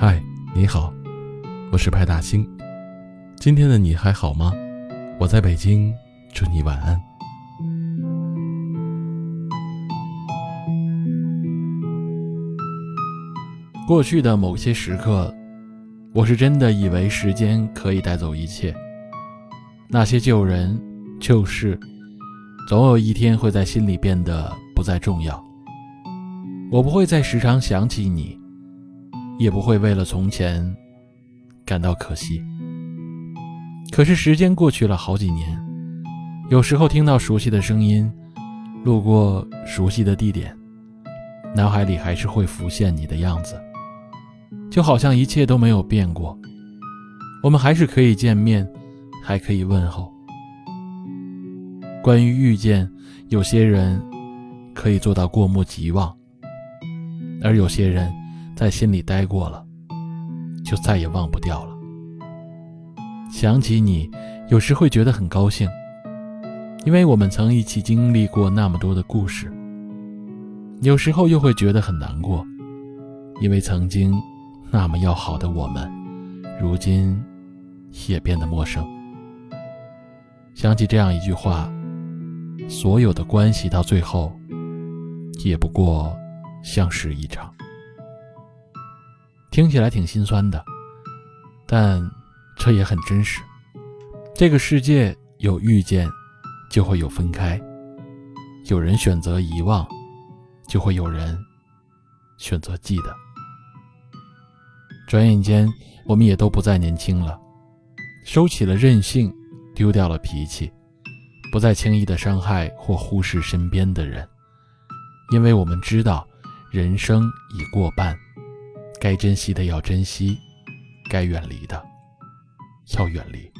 嗨，你好，我是派大星。今天的你还好吗？我在北京，祝你晚安。过去的某些时刻，我是真的以为时间可以带走一切，那些旧人、旧事，总有一天会在心里变得不再重要。我不会再时常想起你，也不会为了从前感到可惜。可是时间过去了好几年，有时候听到熟悉的声音，路过熟悉的地点，脑海里还是会浮现你的样子，就好像一切都没有变过。我们还是可以见面，还可以问候。关于遇见，有些人可以做到过目即忘，而有些人在心里待过了，就再也忘不掉了。想起你，有时会觉得很高兴，因为我们曾一起经历过那么多的故事；有时候又会觉得很难过，因为曾经那么要好的我们，如今也变得陌生。想起这样一句话：所有的关系到最后，也不过相识一场。听起来挺心酸的，但……这也很真实。这个世界有遇见，就会有分开；有人选择遗忘，就会有人选择记得。转眼间，我们也都不再年轻了，收起了任性，丢掉了脾气，不再轻易的伤害或忽视身边的人，因为我们知道，人生已过半，该珍惜的要珍惜，该远离的。要远离。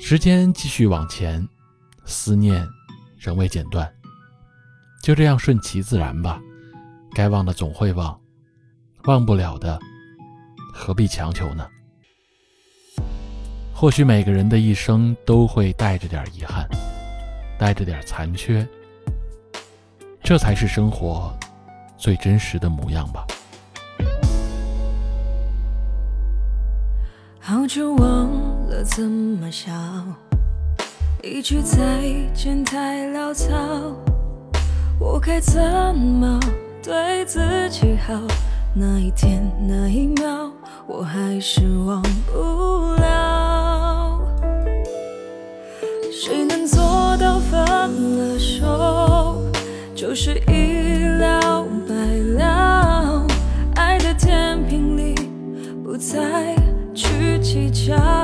时间继续往前，思念仍未剪断，就这样顺其自然吧。该忘的总会忘，忘不了的何必强求呢？或许每个人的一生都会带着点遗憾，带着点残缺，这才是生活最真实的模样吧。就忘了怎么笑，一句再见太潦草，我该怎么对自己好？那一天那一秒，我还是忘不了。谁能做到分了手就是一了计较